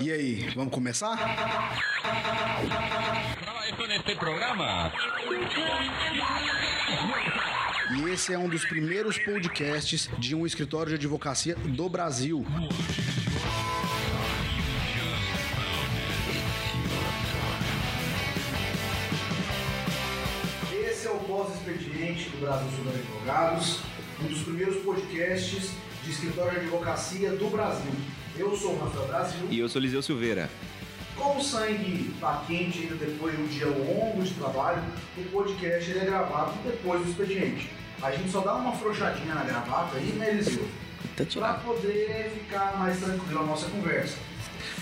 E aí, vamos começar? neste programa. E esse é um dos primeiros podcasts de um escritório de advocacia do Brasil. Esse é o pós-expediente do Brasil sobre Advogados, um dos primeiros podcasts de escritório de advocacia do Brasil. Eu sou o Rafael Brasil. E eu sou Liseu Silveira. Como o sangue está quente ainda depois de um dia longo de trabalho, o podcast é gravado depois do expediente. A gente só dá uma frouxadinha na gravata aí, né, Eliseu? Para poder ficar mais tranquilo a nossa conversa.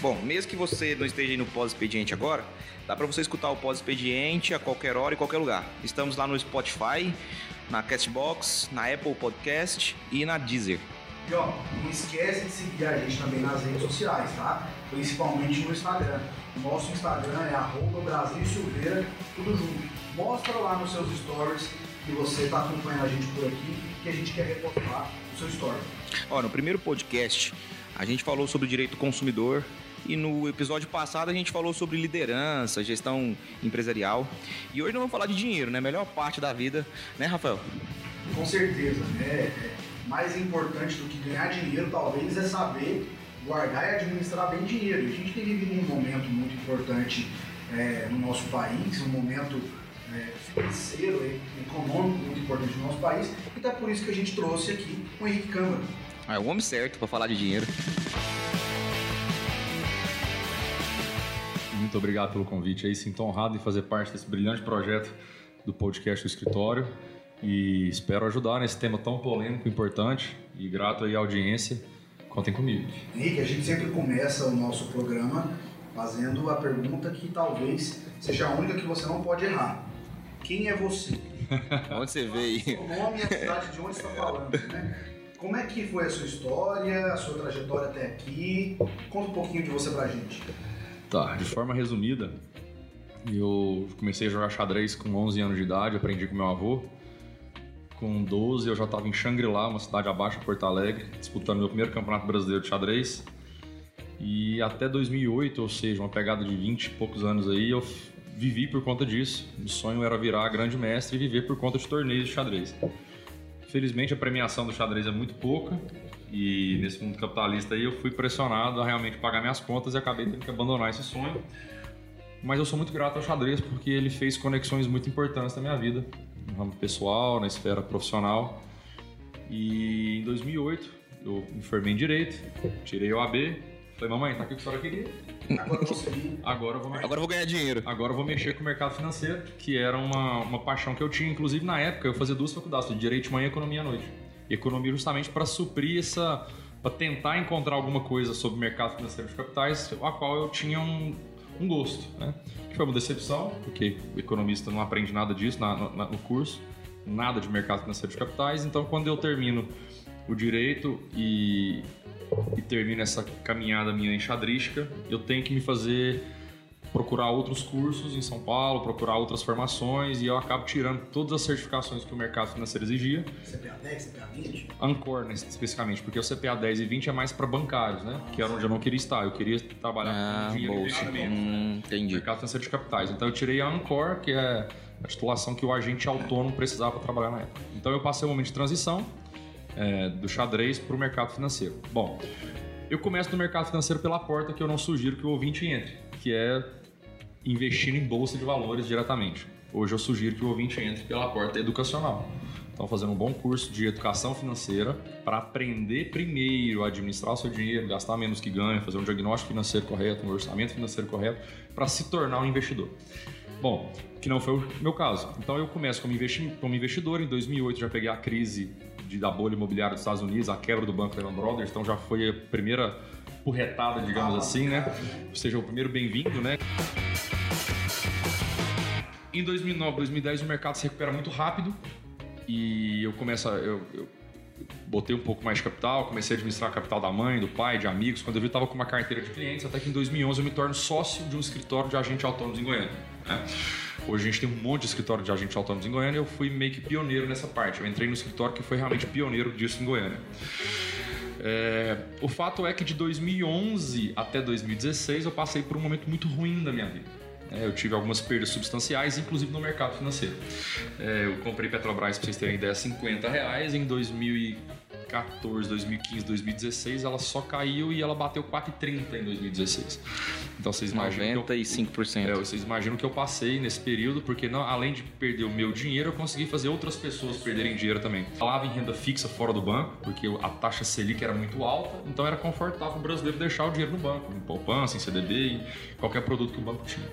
Bom, mesmo que você não esteja no pós-expediente agora, dá para você escutar o pós-expediente a qualquer hora e qualquer lugar. Estamos lá no Spotify, na Castbox, na Apple Podcast e na Deezer. E ó, não esquece de seguir a gente também nas redes sociais, tá? Principalmente no Instagram. Nosso Instagram é arroba Brasil Silveira, tudo junto. Mostra lá nos seus stories que você está acompanhando a gente por aqui, que a gente quer reportar o seu story. Ó, no primeiro podcast, a gente falou sobre direito do consumidor e no episódio passado a gente falou sobre liderança, gestão empresarial. E hoje nós vamos falar de dinheiro, né? Melhor parte da vida, né, Rafael? Com certeza, né? Mais importante do que ganhar dinheiro, talvez, é saber guardar e administrar bem dinheiro. A gente tem vivido um momento muito importante é, no nosso país, um momento é, financeiro, econômico muito importante no nosso país, e é por isso que a gente trouxe aqui o Henrique Câmara. Ah, é o homem certo para falar de dinheiro. Muito obrigado pelo convite aí, sinto honrado em fazer parte desse brilhante projeto do podcast do escritório e espero ajudar nesse tema tão polêmico, importante e grato aí à audiência. Contem comigo. Henrique, a gente sempre começa o nosso programa fazendo a pergunta que talvez seja a única que você não pode errar. Quem é você? onde você veio? O nome e a cidade de onde você está falando, né? Como é que foi a sua história, a sua trajetória até aqui? Conta um pouquinho de você pra gente. Tá, de forma resumida, eu comecei a jogar xadrez com 11 anos de idade, aprendi com meu avô. Com 12 eu já estava em Xangri-Lá, uma cidade abaixo de Porto Alegre, disputando meu primeiro campeonato brasileiro de xadrez. E até 2008, ou seja, uma pegada de 20 e poucos anos aí, eu vivi por conta disso. O sonho era virar grande mestre e viver por conta de torneios de xadrez. Felizmente a premiação do xadrez é muito pouca e nesse mundo capitalista aí eu fui pressionado a realmente pagar minhas contas e acabei tendo que abandonar esse sonho. Mas eu sou muito grato ao xadrez porque ele fez conexões muito importantes na minha vida no ramo pessoal, na esfera profissional. E em 2008 eu me formei em Direito, tirei o AB, falei, mamãe, tá aqui o que a senhora queria. Agora eu Agora eu vou Agora eu vou ganhar dinheiro. Agora eu vou mexer com o mercado financeiro, que era uma, uma paixão que eu tinha. Inclusive, na época, eu fazia duas faculdades, Direito de manhã e Economia à noite. E economia justamente para suprir essa... para tentar encontrar alguma coisa sobre o mercado financeiro de capitais, a qual eu tinha um, um gosto, né? Que foi uma decepção, porque o economista não aprende nada disso na, na, no curso, nada de mercado financeiro de capitais. Então, quando eu termino o direito e, e termino essa caminhada minha enxadrística, eu tenho que me fazer procurar outros cursos em São Paulo, procurar outras formações e eu acabo tirando todas as certificações que o mercado financeiro exigia. CPA 10, CPA 20? Ancor, né, especificamente, porque o CPA 10 e 20 é mais para bancários, né? Que era onde eu não queria estar. Eu queria trabalhar ah, com dinheiro bolsa. Hum, entendi. Mercado financeiro de capitais. Então eu tirei a Ancor, que é a titulação que o agente autônomo precisava para trabalhar na época. Então eu passei um momento de transição é, do xadrez para o mercado financeiro. Bom, eu começo no mercado financeiro pela porta que eu não sugiro que o ouvinte entre, que é investindo em bolsa de valores diretamente. Hoje eu sugiro que o ouvinte entre pela porta educacional. Então, fazendo um bom curso de educação financeira para aprender primeiro a administrar o seu dinheiro, gastar menos que ganha, fazer um diagnóstico financeiro correto, um orçamento financeiro correto, para se tornar um investidor. Bom, que não foi o meu caso. Então, eu começo como, investi como investidor. Em 2008, já peguei a crise de, da bolha imobiliária dos Estados Unidos, a quebra do banco Lehman Brothers. Então, já foi a primeira porretada, digamos assim, né? Seja, o primeiro bem-vindo, né? Em 2009, 2010 o mercado se recupera muito rápido e eu começo a, eu, eu botei um pouco mais de capital, comecei a administrar a capital da mãe, do pai, de amigos. Quando eu vi, eu estava com uma carteira de clientes, até que em 2011 eu me torno sócio de um escritório de agente autônomos em Goiânia. Né? Hoje a gente tem um monte de escritório de agente autônomos em Goiânia e eu fui meio que pioneiro nessa parte. Eu entrei no escritório que foi realmente pioneiro disso em Goiânia. É, o fato é que de 2011 até 2016 eu passei por um momento muito ruim da minha vida. É, eu tive algumas perdas substanciais, inclusive no mercado financeiro. É, eu comprei Petrobras, para vocês terem ideia, 50 reais. Em 2014, 2015, 2016, ela só caiu e ela bateu 4,30 em 2016. Então vocês imaginam. 95%. Que eu, é, vocês imaginam que eu passei nesse período, porque não, além de perder o meu dinheiro, eu consegui fazer outras pessoas perderem dinheiro também. Falava em renda fixa fora do banco, porque a taxa Selic era muito alta, então era confortável o brasileiro deixar o dinheiro no banco, em poupança, em CDB, em qualquer produto que o banco tinha.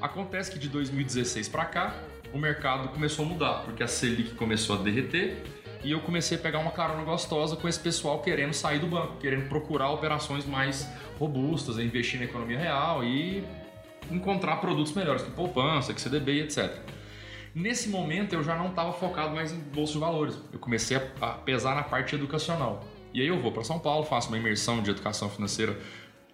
Acontece que de 2016 para cá, o mercado começou a mudar, porque a Selic começou a derreter e eu comecei a pegar uma carona gostosa com esse pessoal querendo sair do banco, querendo procurar operações mais robustas, investir na economia real e encontrar produtos melhores, que poupança, que CDB etc. Nesse momento eu já não estava focado mais em bolsa de valores, eu comecei a pesar na parte educacional. E aí eu vou para São Paulo, faço uma imersão de educação financeira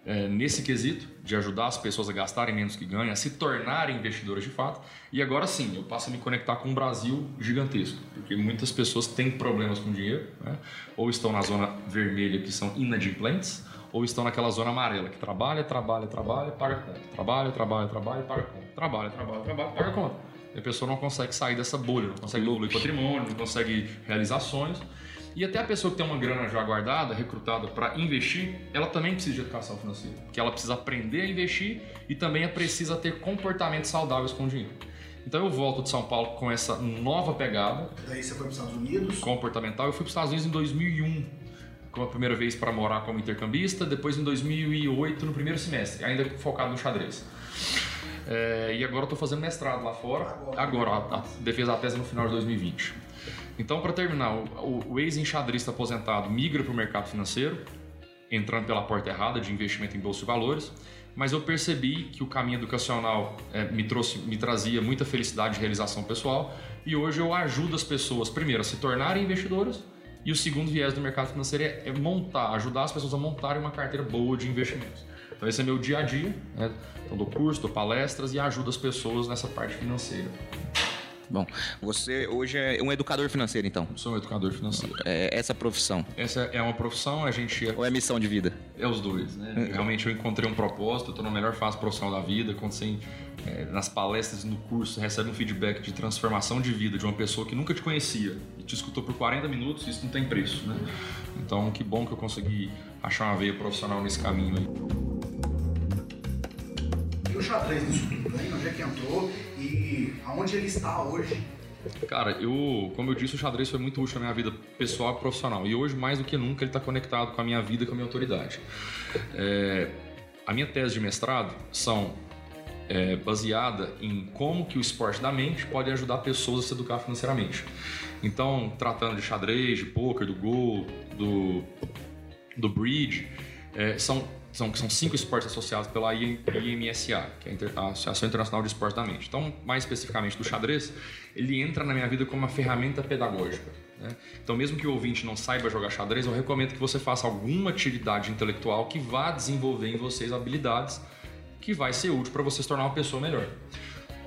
é, nesse quesito, de ajudar as pessoas a gastarem menos que ganham, a se tornarem investidoras de fato. E agora sim, eu passo a me conectar com um Brasil gigantesco, porque muitas pessoas têm problemas com dinheiro, né? ou estão na zona vermelha, que são inadimplentes, ou estão naquela zona amarela, que trabalha, trabalha, trabalha, paga conta. Trabalha, trabalha, trabalha, paga conta. Trabalha, trabalha, trabalha, paga conta. E a pessoa não consegue sair dessa bolha, não consegue evoluir patrimônio, não consegue realizar sonhos. E até a pessoa que tem uma grana já guardada, recrutada para investir, ela também precisa de educação financeira. Porque ela precisa aprender a investir e também precisa ter comportamentos saudáveis com o dinheiro. Então eu volto de São Paulo com essa nova pegada. Daí você foi para os Estados Unidos? Comportamental. Eu fui para os Estados Unidos em 2001, como a primeira vez para morar como intercambista, depois em 2008 no primeiro semestre, ainda focado no xadrez. É, e agora eu estou fazendo mestrado lá fora. Agora, agora a, a defesa da tese no final de 2020. Então, para terminar, o, o ex-enxadrista aposentado migra para o mercado financeiro, entrando pela porta errada de investimento em bolsa de valores, mas eu percebi que o caminho educacional é, me, trouxe, me trazia muita felicidade e realização pessoal, e hoje eu ajudo as pessoas, primeiro, a se tornarem investidoras, e o segundo viés do mercado financeiro é, é montar, ajudar as pessoas a montarem uma carteira boa de investimentos. Então esse é meu dia a dia, né? então dou curso, dou palestras e ajudo as pessoas nessa parte financeira. Bom, você hoje é um educador financeiro, então? Sou um educador financeiro. É essa profissão? Essa é uma profissão, a gente... Ou é missão de vida? É os dois, né? Hum. Realmente eu encontrei um propósito, estou na melhor fase profissional da vida, quando você, é, nas palestras, no curso, recebe um feedback de transformação de vida de uma pessoa que nunca te conhecia e te escutou por 40 minutos, isso não tem preço, né? Então, que bom que eu consegui achar uma veia profissional nesse caminho aí. E o xadrez nisso tudo, né? Onde é que entrou? Aonde ele está hoje? Cara, eu, como eu disse, o xadrez foi muito útil na minha vida pessoal e profissional. E hoje, mais do que nunca, ele está conectado com a minha vida e com a minha autoridade. É, a minha tese de mestrado são é, baseada em como que o esporte da mente pode ajudar pessoas a se educar financeiramente. Então, tratando de xadrez, de poker, do Go, do, do bridge, é, são são, são cinco esportes associados pela IMSA, que é a Associação Internacional de Esportes da Mente. Então, mais especificamente do xadrez, ele entra na minha vida como uma ferramenta pedagógica. Né? Então, mesmo que o ouvinte não saiba jogar xadrez, eu recomendo que você faça alguma atividade intelectual que vá desenvolver em vocês habilidades que vai ser útil para você se tornar uma pessoa melhor.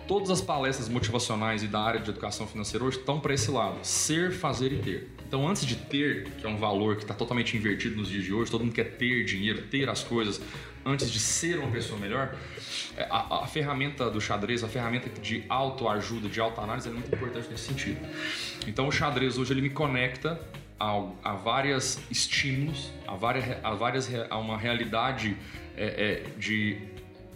Todas as palestras motivacionais e da área de educação financeira hoje estão para esse lado: ser, fazer e ter. Então, antes de ter, que é um valor que está totalmente invertido nos dias de hoje, todo mundo quer ter dinheiro, ter as coisas, antes de ser uma pessoa melhor, é, a, a ferramenta do xadrez, a ferramenta de autoajuda, de autoanálise, é muito importante nesse sentido. Então, o xadrez hoje ele me conecta a, a vários estímulos, a, várias, a, várias, a uma realidade é, é, de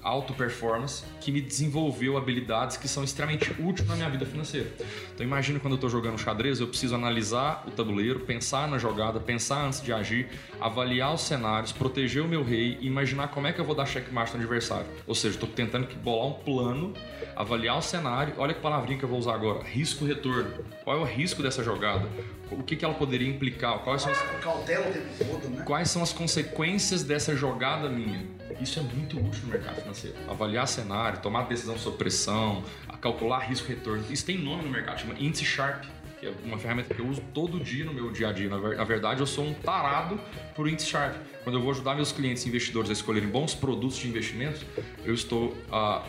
alto performance que me desenvolveu habilidades que são extremamente úteis na minha vida financeira. Então imagina quando eu estou jogando xadrez, eu preciso analisar o tabuleiro, pensar na jogada, pensar antes de agir, avaliar os cenários, proteger o meu rei e imaginar como é que eu vou dar checkmate no adversário. Ou seja, estou tentando bolar um plano, avaliar o cenário, olha que palavrinha que eu vou usar agora, risco retorno. Qual é o risco dessa jogada? O que, que ela poderia implicar? Quais são as... Cautela o tempo todo, né? Quais são as consequências dessa jogada minha? Isso é muito útil no mercado financeiro. Avaliar cenário, tomar decisão sob pressão, calcular risco-retorno. Isso tem nome no mercado, chama índice Sharp, que é uma ferramenta que eu uso todo dia no meu dia a dia. Na verdade, eu sou um tarado por índice Sharp. Quando eu vou ajudar meus clientes investidores a escolherem bons produtos de investimentos, eu estou à,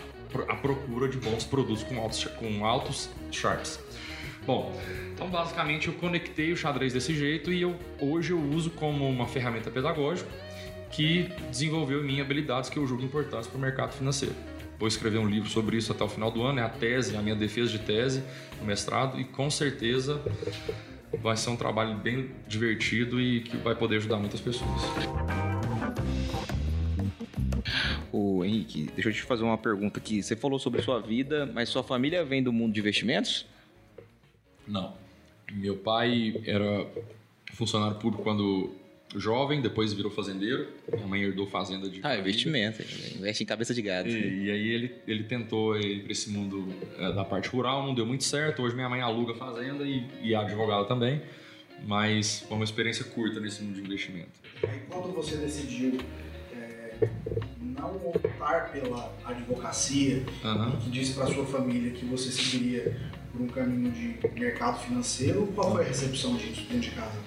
à procura de bons produtos com altos, com altos Sharps. Bom, então basicamente eu conectei o xadrez desse jeito e eu, hoje eu uso como uma ferramenta pedagógica que desenvolveu em mim habilidades que eu julgo importantes para o mercado financeiro. Vou escrever um livro sobre isso até o final do ano, é a tese, a minha defesa de tese, o mestrado, e com certeza vai ser um trabalho bem divertido e que vai poder ajudar muitas pessoas. O Henrique, deixa eu te fazer uma pergunta aqui. Você falou sobre sua vida, mas sua família vem do mundo de investimentos? Não. Meu pai era funcionário público quando jovem, depois virou fazendeiro. Minha mãe herdou fazenda de. Ah, investimento. Investe em cabeça de gado. E, e aí ele, ele tentou ir para esse mundo é, da parte rural, não deu muito certo. Hoje minha mãe aluga fazenda e, e é advogada também. Mas foi uma experiência curta nesse mundo de investimento. Aí quando você decidiu é, não optar pela advocacia, Aham. que disse para sua família que você seguiria por um caminho de mercado financeiro, qual foi a recepção disso dentro de casa?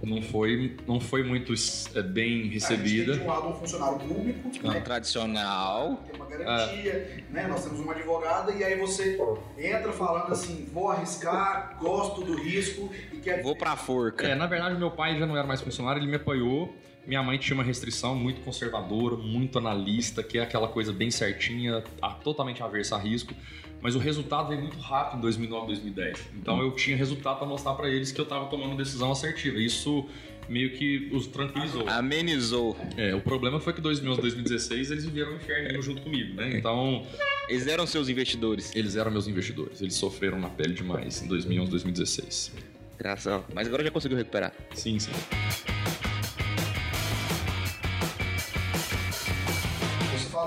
Não foi, não foi muito é, bem A gente recebida. tem de um lado um funcionário público, Não, né, tradicional. tem uma garantia, né? Nós temos uma advogada e aí você entra falando assim, vou arriscar, gosto do risco e quer Vou pra forca. É, na verdade, meu pai já não era mais funcionário, ele me apoiou. Minha mãe tinha uma restrição muito conservadora, muito analista, que é aquela coisa bem certinha, a- totalmente aversa a risco. Mas o resultado veio muito rápido em 2009, 2010. Então eu tinha resultado para mostrar para eles que eu estava tomando decisão assertiva. Isso meio que os tranquilizou. Amenizou. É, o problema foi que 2011, 2016 eles viveram o inferno junto comigo, né? Então Eles eram seus investidores. eles eram meus investidores. Eles sofreram na pele demais em 2011, 2016. Graças. Mas agora já conseguiu recuperar. Sim, sim.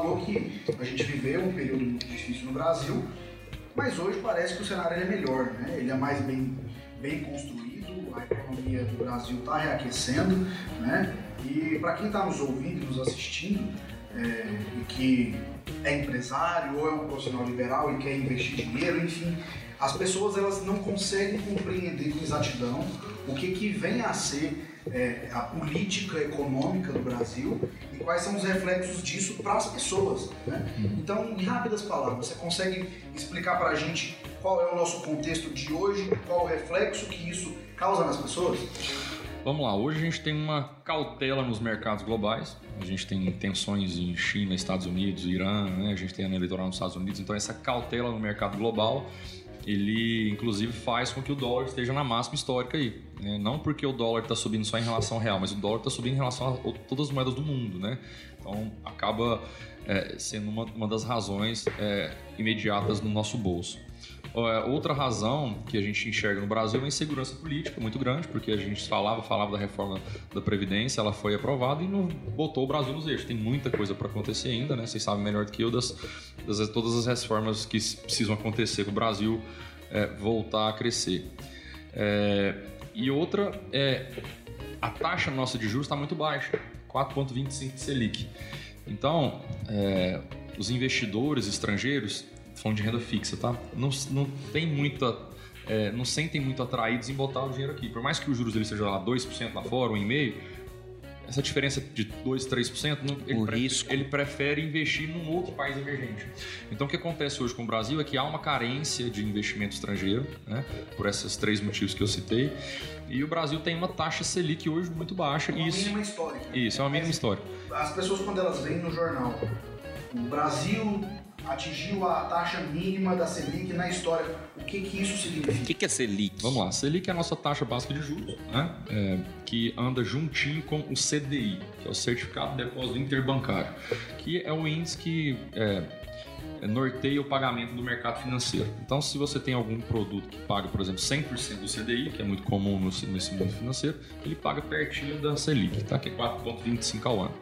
Falou que a gente viveu um período muito difícil no Brasil, mas hoje parece que o cenário é melhor, né? Ele é mais bem, bem construído, a economia do Brasil está reaquecendo, né? E para quem está nos ouvindo nos assistindo, é, e que é empresário ou é um profissional liberal e quer investir dinheiro, enfim, as pessoas elas não conseguem compreender com exatidão o que, que vem a ser é, a política econômica do Brasil e quais são os reflexos disso para as pessoas. Né? Então, em rápidas palavras, você consegue explicar para a gente qual é o nosso contexto de hoje, qual o reflexo que isso causa nas pessoas? Vamos lá, hoje a gente tem uma cautela nos mercados globais. A gente tem tensões em China, Estados Unidos, Irã, né? a gente tem ano eleitoral nos Estados Unidos. Então, essa cautela no mercado global, ele inclusive faz com que o dólar esteja na máxima histórica aí. né? Não porque o dólar está subindo só em relação ao real, mas o dólar está subindo em relação a todas as moedas do mundo. Né? Então, acaba é, sendo uma, uma das razões é, imediatas no nosso bolso. É, Outra razão que a gente enxerga no Brasil é uma insegurança política muito grande, porque a gente falava, falava da reforma da Previdência, ela foi aprovada e não botou o Brasil nos eixos. Tem muita coisa para acontecer ainda, né? Vocês sabem melhor do que eu das, das todas as reformas que precisam acontecer para o Brasil é, voltar a crescer. É, e outra é a taxa nossa de juros está muito baixa, 4,25 de Selic. Então, é, os investidores estrangeiros, falando de renda fixa, tá? Não, não tem muita. é, não sentem muito atraídos em botar o dinheiro aqui. Por mais que os juros ele seja lá 2% lá fora, 1,5%, essa diferença de 2, 3%, não, ele, risco. ele prefere investir num outro país emergente. Então, o que acontece hoje com o Brasil é que há uma carência de investimento estrangeiro, né, por esses três motivos que eu citei, e o Brasil tem uma taxa Selic hoje muito baixa. Uma e isso, mínima histórica. isso é uma mínima história. As pessoas, quando elas veem no jornal, o Brasil atingiu a taxa mínima da Selic na história, o que, que isso O significa? que, que é Selic? Vamos lá, Selic é a nossa taxa básica de juros, né? É, que anda juntinho com o CDI, que é o Certificado de Depósito Interbancário, que é o índice que é, norteia o pagamento do mercado financeiro. Então, se você tem algum produto que paga, por exemplo, 100% do CDI, que é muito comum nesse mundo financeiro, ele paga pertinho da Selic, tá? que é 4,25 ao ano.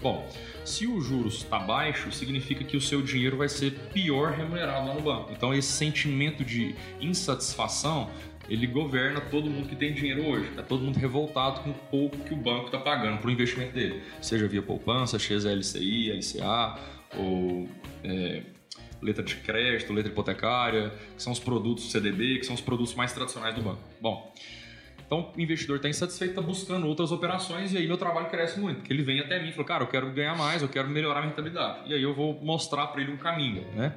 Bom, se o juros está baixo, significa que o seu dinheiro vai ser pior remunerado lá no banco. Então, esse sentimento de insatisfação ele governa todo mundo que tem dinheiro hoje. Tá todo mundo revoltado com o pouco que o banco está pagando para o investimento dele. Seja via poupança, seja LCI, LCA, ou é, letra de crédito, letra hipotecária, que são os produtos CDB, que são os produtos mais tradicionais do banco. Bom, então o investidor está insatisfeito, está buscando outras operações e aí meu trabalho cresce muito. Porque ele vem até mim e fala, cara, eu quero ganhar mais, eu quero melhorar a rentabilidade. E aí eu vou mostrar para ele um caminho, né?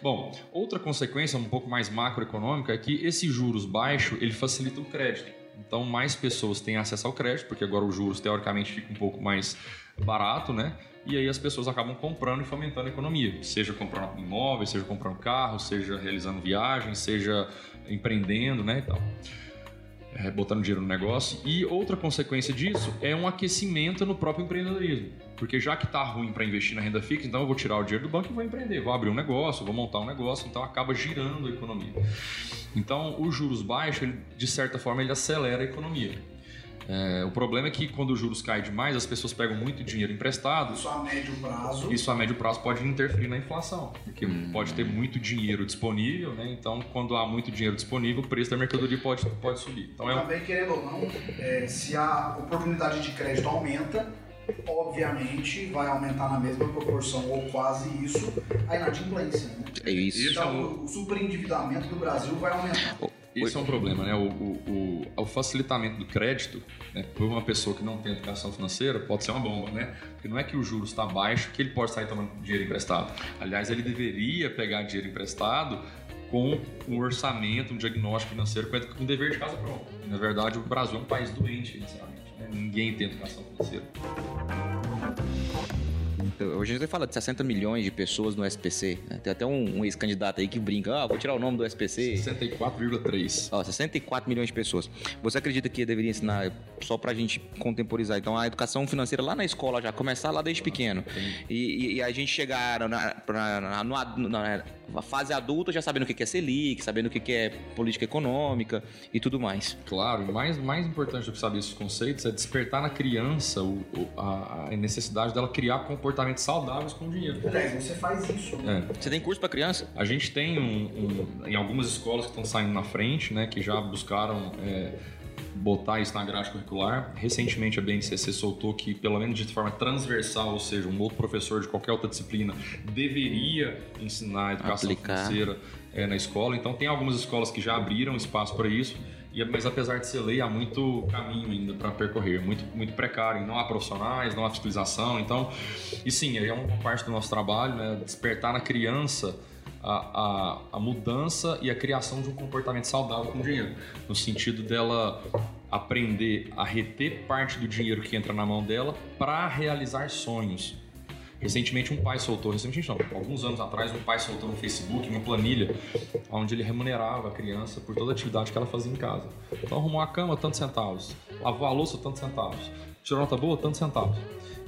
Bom, outra consequência um pouco mais macroeconômica é que esse juros baixo ele facilita o crédito. Então, mais pessoas têm acesso ao crédito, porque agora os juros teoricamente fica um pouco mais barato, né? E aí as pessoas acabam comprando e fomentando a economia, seja comprando imóveis, seja comprando carro, seja realizando viagens, seja empreendendo, né, e tal. É, botando dinheiro no negócio. E outra consequência disso é um aquecimento no próprio empreendedorismo. Porque já que está ruim para investir na renda fixa, então eu vou tirar o dinheiro do banco e vou empreender, vou abrir um negócio, vou montar um negócio, então acaba girando a economia. Então, os juros baixos, ele, de certa forma, ele acelera a economia. É, o problema é que quando os juros caem demais, as pessoas pegam muito dinheiro emprestado. Isso a médio prazo. Isso a médio prazo pode interferir na inflação, porque hum. pode ter muito dinheiro disponível, né? Então, quando há muito dinheiro disponível, o preço da mercadoria pode, pode subir. Então, é Também, querendo ou não, é, se a oportunidade de crédito aumenta, obviamente vai aumentar na mesma proporção ou quase isso a inadimplência. Né? É isso. Então, o superendividamento do Brasil vai aumentar. Esse é um problema, né? O, o, o, o facilitamento do crédito né, por uma pessoa que não tem educação financeira pode ser uma bomba, né? Porque não é que o juros está baixo que ele pode sair tomando dinheiro emprestado. Aliás, ele deveria pegar dinheiro emprestado com um orçamento, um diagnóstico financeiro com um dever de casa pronto. E, na verdade, o Brasil é um país doente financeiramente. Né? Ninguém tem educação financeira. Hoje a gente fala de 60 milhões de pessoas no SPC. Né? Tem até um, um ex-candidato aí que brinca, ah, vou tirar o nome do SPC. 64,3. Ó, 64 milhões de pessoas. Você acredita que deveria ensinar, só pra gente contemporizar, então, a educação financeira lá na escola já, começar lá desde pequeno. E, e, a gente chegar na, na, na, na, fase adulta já sabendo o que é Selic, sabendo o que é política econômica e tudo mais. Claro, mais, mais importante do que saber esses conceitos é despertar na criança o, a, a necessidade dela criar comportamento comportamentos saudáveis com dinheiro. É, você faz isso. É. Você tem curso para criança? A gente tem um, um, em algumas escolas que estão saindo na frente, né, que já buscaram é, botar isso na grade curricular. Recentemente a BNCC soltou que, pelo menos de forma transversal, ou seja, um outro professor de qualquer outra disciplina deveria ensinar educação Aplicar. financeira é, na escola. Então tem algumas escolas que já abriram espaço para isso mas apesar de ser lei, há muito caminho ainda para percorrer, muito, muito precário. Não há profissionais, não há fiscalização. Então, e sim, é uma parte do nosso trabalho, né, despertar na criança a, a, a, mudança e a criação de um comportamento saudável com o dinheiro, no sentido dela aprender a reter parte do dinheiro que entra na mão dela para realizar sonhos. Recentemente um pai soltou, recentemente não, alguns anos atrás um pai soltou no Facebook uma planilha onde ele remunerava a criança por toda a atividade que ela fazia em casa. Então arrumou a cama, tantos centavos, lavou a louça, tantos centavos, tirou nota boa, tantos centavos.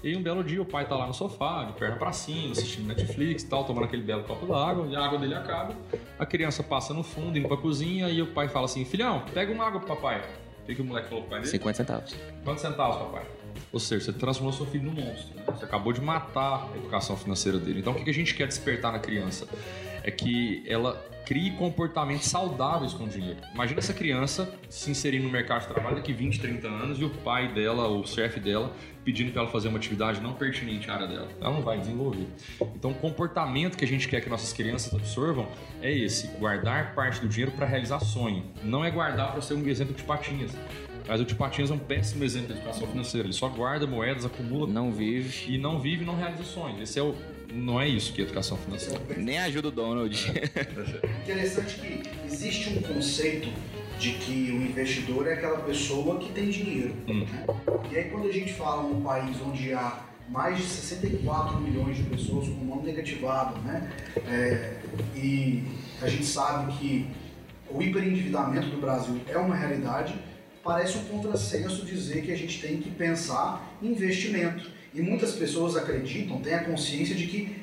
E aí um belo dia o pai tá lá no sofá, de perna para cima, assistindo Netflix e tal, tomando aquele belo copo d'água, e a água dele acaba. A criança passa no fundo, indo pra cozinha, e o pai fala assim, filhão, pega uma água pro papai. O que, que o moleque falou pro pai dele? 50 centavos. Quantos centavos, papai? Ou seja, você transformou seu filho num monstro. Né? Você acabou de matar a educação financeira dele. Então, o que a gente quer despertar na criança? É que ela crie comportamentos saudáveis com o dinheiro. Imagina essa criança se inserir no mercado de trabalho daqui 20, 30 anos e o pai dela, ou o chefe dela, pedindo para ela fazer uma atividade não pertinente à área dela. Ela não vai desenvolver. Então, o comportamento que a gente quer que nossas crianças absorvam é esse: guardar parte do dinheiro para realizar sonho. Não é guardar para ser um exemplo de patinhas. Mas o Tio Patinhas é um péssimo exemplo de educação financeira. Ele só guarda moedas, acumula. Não vive. E não vive e não realiza sonhos. Esse é o, não é isso que é educação financeira. Nem ajuda o Donald. É. Interessante que existe um conceito de que o investidor é aquela pessoa que tem dinheiro. Hum. Né? E aí quando a gente fala num país onde há mais de 64 milhões de pessoas com nome negativado, né? É, e a gente sabe que o hiperendividamento do Brasil é uma realidade parece um contrassenso dizer que a gente tem que pensar em investimento. E muitas pessoas acreditam, têm a consciência de que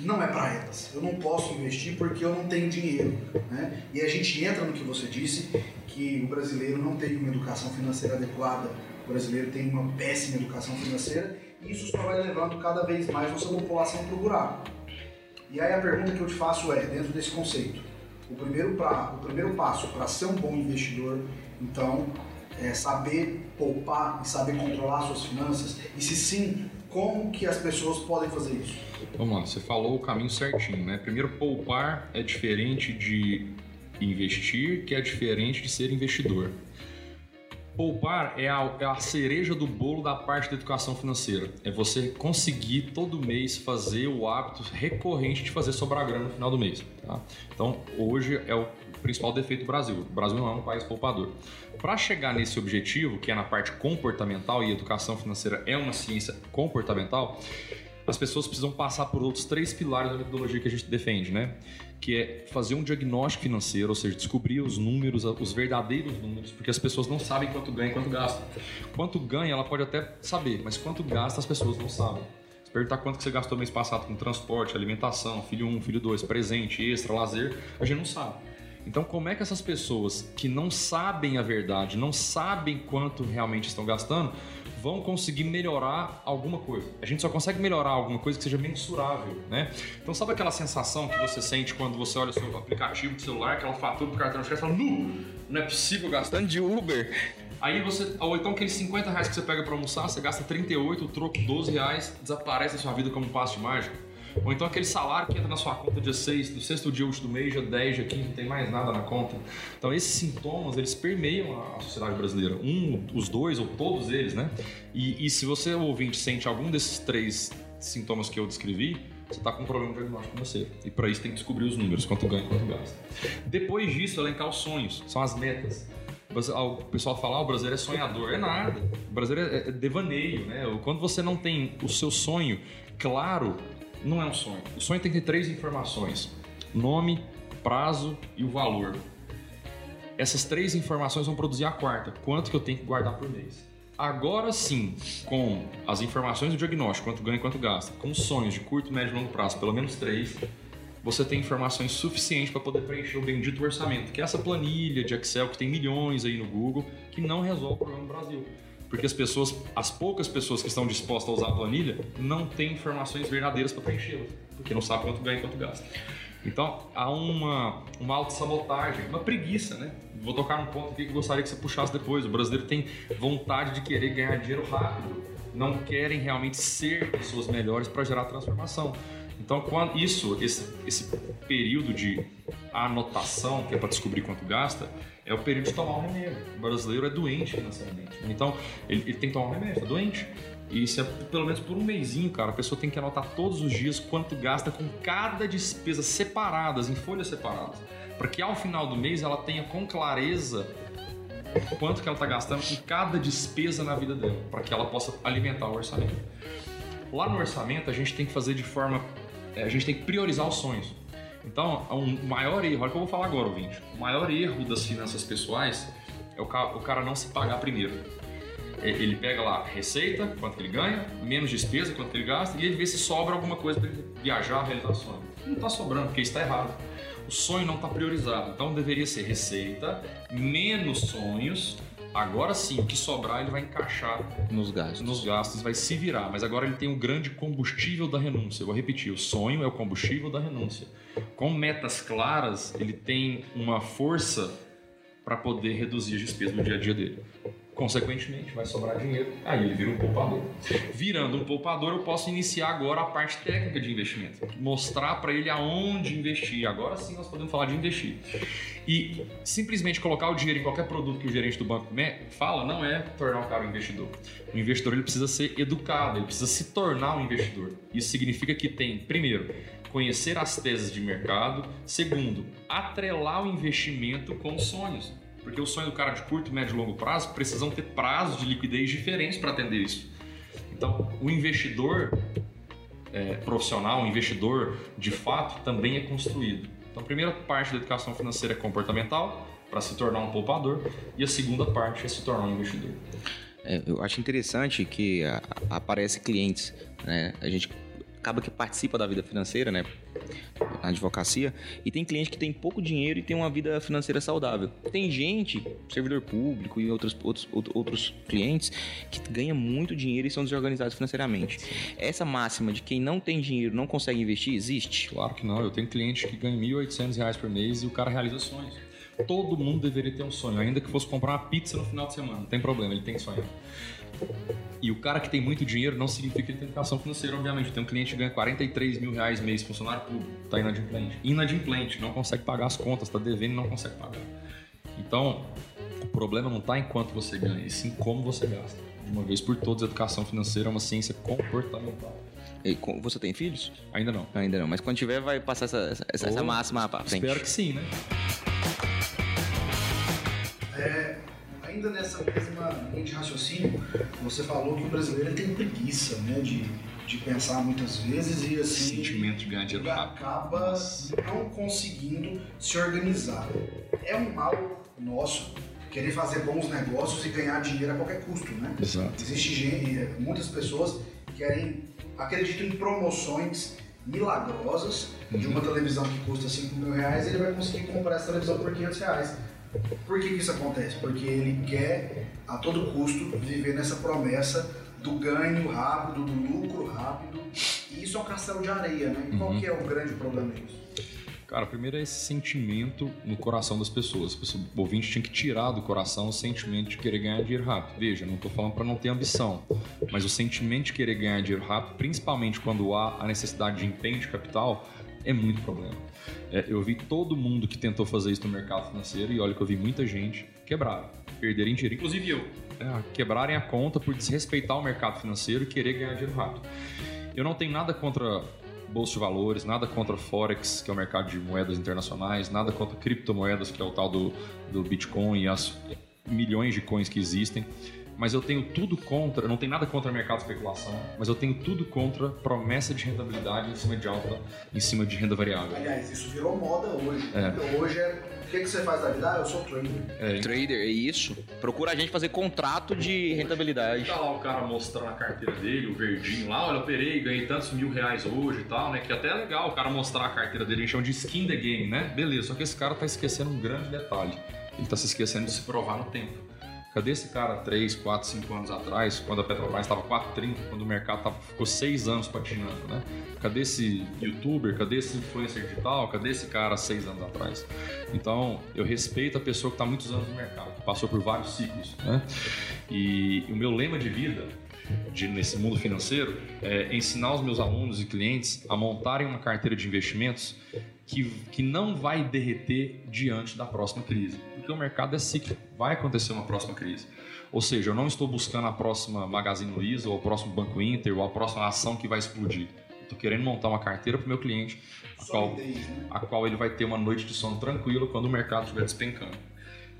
não é para elas. Eu não posso investir porque eu não tenho dinheiro. Né? E a gente entra no que você disse, que o brasileiro não tem uma educação financeira adequada, o brasileiro tem uma péssima educação financeira, e isso só vai levando cada vez mais nossa população para o buraco. E aí a pergunta que eu te faço é, dentro desse conceito, o primeiro, pra, o primeiro passo para ser um bom investidor, então, é, saber poupar e saber controlar suas finanças? E se sim, como que as pessoas podem fazer isso? Vamos lá, você falou o caminho certinho, né? Primeiro, poupar é diferente de investir, que é diferente de ser investidor. Poupar é a, é a, cereja do bolo da parte da educação financeira. É você conseguir todo mês fazer o hábito recorrente de fazer sobrar grana no final do mês. Tá? Então, hoje é o principal defeito do Brasil. O Brasil não é um país poupador. Para chegar nesse objetivo, que é na parte comportamental, e educação financeira é uma ciência comportamental, as pessoas precisam passar por outros três pilares da metodologia que a gente defende, né? Que é fazer um diagnóstico financeiro, ou seja, descobrir os números, os verdadeiros números, porque as pessoas não sabem quanto ganha e quanto gasta. Quanto ganha, ela pode até saber, mas quanto gasta, as pessoas não sabem. Se perguntar quanto que você gastou mês passado com transporte, alimentação, filho 1, um, filho 2, presente, extra, lazer, a gente não sabe. Então, como é que essas pessoas que não sabem a verdade, não sabem quanto realmente estão gastando, vão conseguir melhorar alguma coisa. A gente só consegue melhorar alguma coisa que seja mensurável, né? Então sabe aquela sensação que você sente quando você olha o seu aplicativo de celular, aquela fatura do cartão de crédito e fala, nu, não é possível gastando de Uber. Aí você, ou então aqueles 50 reais que você pega para almoçar, você gasta 38, o troco 12 reais, desaparece da sua vida como um passo de mágica. Ou então aquele salário que entra na sua conta dia 6, do sexto dia útil do mês, dia 10, dia 15, não tem mais nada na conta. Então esses sintomas, eles permeiam a sociedade brasileira. Um, os dois, ou todos eles, né? E, e se você, ouvinte, sente algum desses três sintomas que eu descrevi, você está com um problema diagnóstico financeiro. E para isso tem que descobrir os números, quanto ganha e quanto gasta. Depois disso, elencar os sonhos, são as metas. O pessoal fala, ah, o brasileiro é sonhador. É nada. O brasileiro é, é devaneio, né? Quando você não tem o seu sonho claro, não é um sonho. O sonho tem que ter três informações: nome, prazo e o valor. Essas três informações vão produzir a quarta. Quanto que eu tenho que guardar por mês? Agora sim, com as informações do diagnóstico, quanto ganha e quanto gasta, com sonhos de curto, médio e longo prazo, pelo menos três, você tem informações suficientes para poder preencher o bendito orçamento, que é essa planilha de Excel que tem milhões aí no Google, que não resolve o problema no Brasil porque as pessoas, as poucas pessoas que estão dispostas a usar a planilha, não têm informações verdadeiras para preenchê-la, porque não sabe quanto ganha e quanto gasta. Então há uma, uma autossabotagem, uma preguiça, né? Vou tocar num ponto aqui que gostaria que você puxasse depois. O brasileiro tem vontade de querer ganhar dinheiro rápido, não querem realmente ser pessoas melhores para gerar transformação. Então, quando isso, esse, esse período de anotação, que é para descobrir quanto gasta, é o período de tomar um remédio. O brasileiro é doente financeiramente. Então, ele, ele tem que tomar um remédio, é doente. E isso é pelo menos por um mêsinho, cara. A pessoa tem que anotar todos os dias quanto gasta com cada despesa separadas, em folhas separadas. Para que ao final do mês ela tenha com clareza quanto que ela está gastando com cada despesa na vida dela, para que ela possa alimentar o orçamento. Lá no orçamento a gente tem que fazer de forma é, a gente tem que priorizar os sonhos. Então, o um maior erro, olha o que eu vou falar agora, ouvinte. O maior erro das finanças pessoais é o cara, o cara não se pagar primeiro. É, ele pega lá receita, quanto ele ganha, menos despesa, quanto ele gasta, e ele vê se sobra alguma coisa para ele viajar, realizar sonho. Não está sobrando, porque está errado. O sonho não está priorizado. Então deveria ser receita, menos sonhos, Agora sim, o que sobrar ele vai encaixar nos gastos. Nos gastos, vai se virar. Mas agora ele tem o grande combustível da renúncia. Eu vou repetir: o sonho é o combustível da renúncia. Com metas claras, ele tem uma força para poder reduzir as despesas no dia a dia dele. Consequentemente, vai sobrar dinheiro, aí ele vira um poupador. Virando um poupador, eu posso iniciar agora a parte técnica de investimento, mostrar para ele aonde investir. Agora sim nós podemos falar de investir. E simplesmente colocar o dinheiro em qualquer produto que o gerente do banco fala não é tornar o cara um investidor. O investidor ele precisa ser educado, ele precisa se tornar um investidor. Isso significa que tem, primeiro, conhecer as teses de mercado, segundo, atrelar o investimento com os sonhos. Porque o sonho do cara de curto, médio e longo prazo precisam ter prazos de liquidez diferentes para atender isso. Então, o investidor é, profissional, o investidor de fato, também é construído. Então, a primeira parte da educação financeira é comportamental, para se tornar um poupador, e a segunda parte é se tornar um investidor. É, eu acho interessante que a, aparece clientes, né? A gente acaba que participa da vida financeira, né? Na advocacia. E tem cliente que tem pouco dinheiro e tem uma vida financeira saudável. Tem gente, servidor público e outros, outros, outros clientes, que ganha muito dinheiro e são desorganizados financeiramente. Essa máxima de quem não tem dinheiro não consegue investir existe? Claro que não. Eu tenho cliente que ganha R$ 1.800 por mês e o cara realiza sonhos. Todo mundo deveria ter um sonho, ainda que fosse comprar uma pizza no final de semana. Não tem problema, ele tem sonho. E o cara que tem muito dinheiro não significa que ele tem educação financeira, obviamente. Tem um cliente que ganha 43 mil reais mês, funcionário público, tá inadimplente. Inadimplente, não consegue pagar as contas, tá devendo e não consegue pagar. Então, problema não está em quanto você ganha, e sim como você gasta. De uma vez por todas, a educação financeira é uma ciência comportamental. E com- você tem filhos? Ainda não. Ainda não, mas quando tiver vai passar essa, essa, essa- essa máxima pra frente. Espero que sim, né? É, ainda nessa mesma linha de raciocínio, você falou que o brasileiro tem preguiça, né, de, de pensar muitas vezes e assim Sentimento de ganhar dinheiro rápido. acaba não conseguindo se organizar. É um mal nosso querer fazer bons negócios e ganhar dinheiro a qualquer custo, né? Exato. Existe gente, muitas pessoas querem, acreditam em promoções milagrosas de Uhum. uma televisão que custa 5 mil reais, ele vai conseguir comprar essa televisão por 500 reais. Por que, que isso acontece? Porque ele quer, a todo custo, viver nessa promessa do ganho rápido, do lucro rápido. E isso é um castelo de areia, né? E qual Uhum. que é o grande problema disso? Cara, primeiro é esse sentimento no coração das pessoas. O ouvinte tinha que tirar do coração o sentimento de querer ganhar dinheiro rápido. Veja, não estou falando para não ter ambição, mas o sentimento de querer ganhar dinheiro rápido, principalmente quando há a necessidade de empenho de capital, é muito problema. É, eu vi todo mundo que tentou fazer isso no mercado financeiro e olha que eu vi muita gente quebrar, perderem dinheiro, inclusive eu. É, quebrarem a conta por desrespeitar o mercado financeiro e querer ganhar dinheiro rápido. Eu não tenho nada contra bolsa de valores, nada contra Forex, que é o mercado de moedas internacionais, nada contra criptomoedas, que é o tal do, do Bitcoin e as milhões de coins que existem. Mas eu tenho tudo contra, eu não tenho nada contra o mercado de especulação, mas eu tenho tudo contra promessa de rentabilidade em cima de alta, em cima de renda variável. Aliás, isso virou moda hoje. É. Hoje é. O que, que você faz da vida? Ah, eu sou trader. É, Trader, é isso. Procura a gente fazer contrato de rentabilidade. Tá lá o cara mostrando a carteira dele, o verdinho lá, olha, eu operei, ganhei tantos mil reais hoje e tal, né? Que até é legal o cara mostrar a carteira dele, a gente chama de skin the game, né? Beleza, só que esse cara tá esquecendo um grande detalhe. Ele tá se esquecendo de se provar no tempo. Cadê esse cara 3, 4, 5 anos atrás, quando a Petrobras estava 4,30, quando o mercado tava, ficou 6 anos patinando, né? Cadê esse youtuber, cadê esse influencer digital, cadê esse cara 6 anos atrás? Então, eu respeito a pessoa que está muitos anos no mercado, que passou por vários ciclos, né? E o meu lema de vida de, nesse mundo financeiro é ensinar os meus alunos e clientes a montarem uma carteira de investimentos que, que não vai derreter diante da próxima crise. Porque o mercado é cíclico, vai acontecer uma próxima crise. Ou seja, eu não estou buscando a próxima Magazine Luiza, ou o próximo Banco Inter, ou a próxima ação que vai explodir. Estou querendo montar uma carteira para o meu cliente, a qual, né? a qual ele vai ter uma noite de sono tranquila quando o mercado estiver despencando.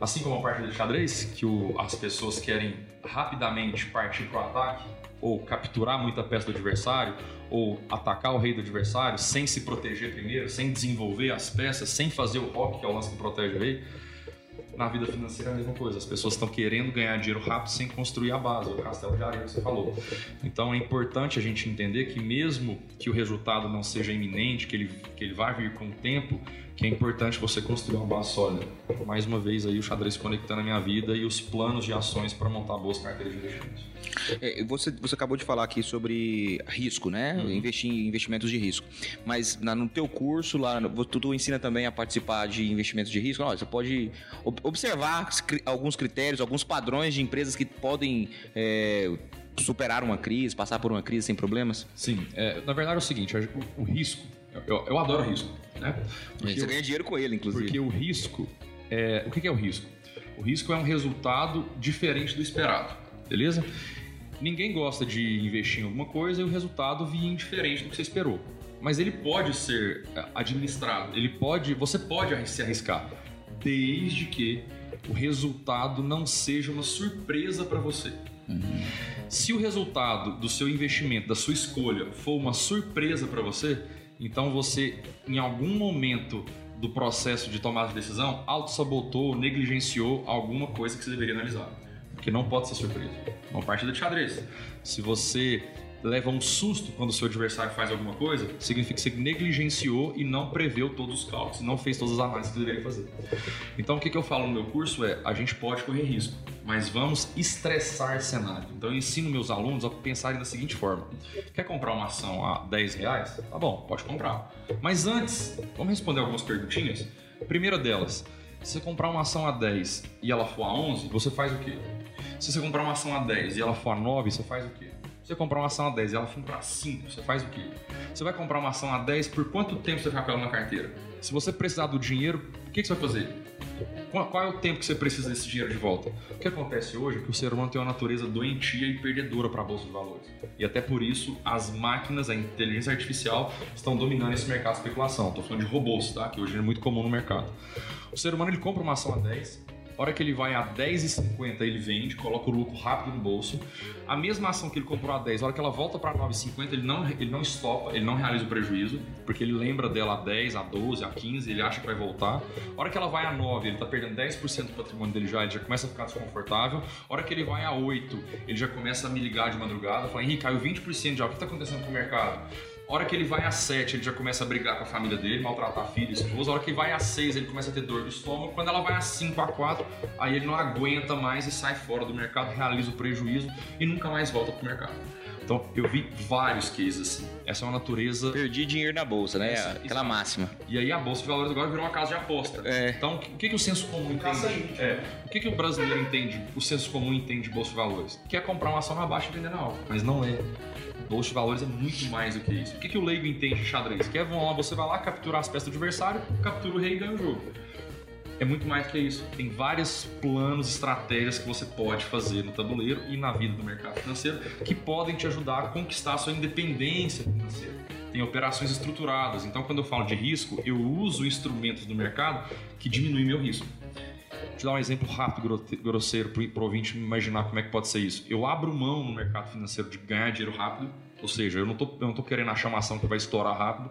Assim como a partida de xadrez, que o- as pessoas querem rapidamente partir para o ataque, ou capturar muita peça do adversário, ou atacar o rei do adversário sem se proteger primeiro, sem desenvolver as peças, sem fazer o rock, que é o lance que protege o rei. Na vida financeira é a mesma coisa. As pessoas estão querendo ganhar dinheiro rápido sem construir a base, o castelo de areia que você falou. Então é importante a gente entender que mesmo que o resultado não seja iminente, que ele, que ele vai vir com o tempo, que é importante você construir uma base sólida. Mais uma vez aí o xadrez conectando a minha vida e os planos de ações para montar boas carteiras de investimentos. É, você, você acabou de falar aqui sobre risco, né? Uhum. Investir em investimentos de risco. Mas na- no teu curso lá, no- tu, tu ensina também a participar de investimentos de risco? Olha, você pode ob- observar alguns critérios, alguns padrões de empresas que podem é, superar uma crise, passar por uma crise sem problemas? Sim, é, na verdade é o seguinte, o, o risco, eu, eu adoro risco, né? Porque você eu- ganha dinheiro com ele, inclusive. Porque o risco é. O que é o risco? O risco é um resultado diferente do esperado, beleza? Ninguém gosta de investir em alguma coisa e o resultado vir diferente do que você esperou. Mas ele pode ser é, administrado, ele pode, você pode se arriscar, desde que o resultado não seja uma surpresa para você. Se o resultado do seu investimento, da sua escolha, for uma surpresa para você, então você, em algum momento do processo de tomada de decisão, auto-sabotou, negligenciou alguma coisa que você deveria analisar. Porque não pode ser surpresa. Uma partida de xadrez. Se você leva um susto quando o seu adversário faz alguma coisa, significa que você negligenciou e não preveu todos os cálculos, não fez todas as análises que deveria fazer. Então, o que, eu falo no meu curso é: a gente pode correr risco, mas vamos estressar cenário. Então, eu ensino meus alunos a pensarem da seguinte forma: quer comprar uma ação a 10 reais? Tá bom, pode comprar. Mas antes, vamos responder algumas perguntinhas. Primeira delas: se você comprar uma ação a 10 e ela for a 11, você faz o quê? Se você comprar uma ação a 10 e ela for a 9, você faz o quê? Você comprar uma ação a 10 e ela for para 5, você faz o quê? Você vai comprar uma ação a 10, por quanto tempo você vai ficar com ela na carteira? Se você precisar do dinheiro, o que, que você vai fazer? Qual é o tempo que você precisa desse dinheiro de volta? O que acontece hoje é que o ser humano tem uma natureza doentia e perdedora para a bolsa de valores. E até por isso as máquinas, a inteligência artificial estão dominando esse mercado de especulação. Estou falando de robôs, tá? Que hoje é muito comum no mercado. O ser humano ele compra uma ação a 10, a hora que ele vai a 10,50 ele vende, coloca o lucro rápido no bolso. A mesma ação que ele comprou a 10, a hora que ela volta para 9,50 ele não, ele não estopa, ele não realiza o prejuízo, porque ele lembra dela a 10, a 12, a 15, ele acha que vai voltar. A hora que ela vai a 9, ele está perdendo 10% do patrimônio dele já, ele já começa a ficar desconfortável. A hora que ele vai a 8, ele já começa a me ligar de madrugada, fala, Henrique, caiu 20% já, o que está acontecendo com o mercado? A hora que ele vai a 7, ele já começa a brigar com a família dele, maltratar filho, esposa. A hora que ele vai a 6, ele começa a ter dor do estômago. Quando ela vai a 5, a 4, aí ele não aguenta mais e sai fora do mercado, realiza o prejuízo e nunca mais volta pro mercado. Então, eu vi vários cases assim. Essa é uma natureza. Perdi dinheiro na bolsa, né? Essa, Aquela máxima. E aí a bolsa de valores agora virou uma casa de aposta. É. Então, o que, que o senso comum entende? É. O que, que o brasileiro entende, o senso comum entende de bolsa de valores? Que é comprar uma ação na baixa e vender na alta. Mas não é. Bolsa de valores é muito mais do que isso. O que, que o leigo entende de xadrez? Que é, lá, você vai lá capturar as peças do adversário, captura o rei e ganha o jogo. É muito mais do que isso. Tem vários planos, estratégias que você pode fazer no tabuleiro e na vida do mercado financeiro que podem te ajudar a conquistar a sua independência financeira. Tem operações estruturadas. Então, quando eu falo de risco, eu uso instrumentos do mercado que diminuem meu risco. Vou te dar um exemplo rápido, grosseiro, para o ouvinte imaginar como é que pode ser isso. Eu abro mão no mercado financeiro de ganhar dinheiro rápido, ou seja, eu não estou querendo achar uma ação que vai estourar rápido,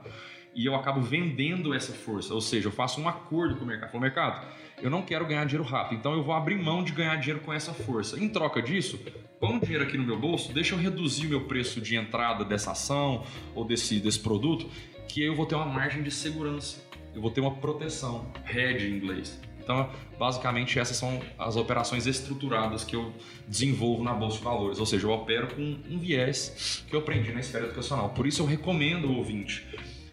e eu acabo vendendo essa força, ou seja, eu faço um acordo com o mercado. Falo, mercado, eu não quero ganhar dinheiro rápido, então eu vou abrir mão de ganhar dinheiro com essa força. Em troca disso, põe dinheiro aqui no meu bolso, deixa eu reduzir o meu preço de entrada dessa ação ou desse, desse produto, que eu vou ter uma margem de segurança, eu vou ter uma proteção, hedge em inglês. Então, basicamente, essas são as operações estruturadas que eu desenvolvo na Bolsa de Valores, ou seja, eu opero com um viés que eu aprendi na esfera educacional. Por isso, eu recomendo o ouvinte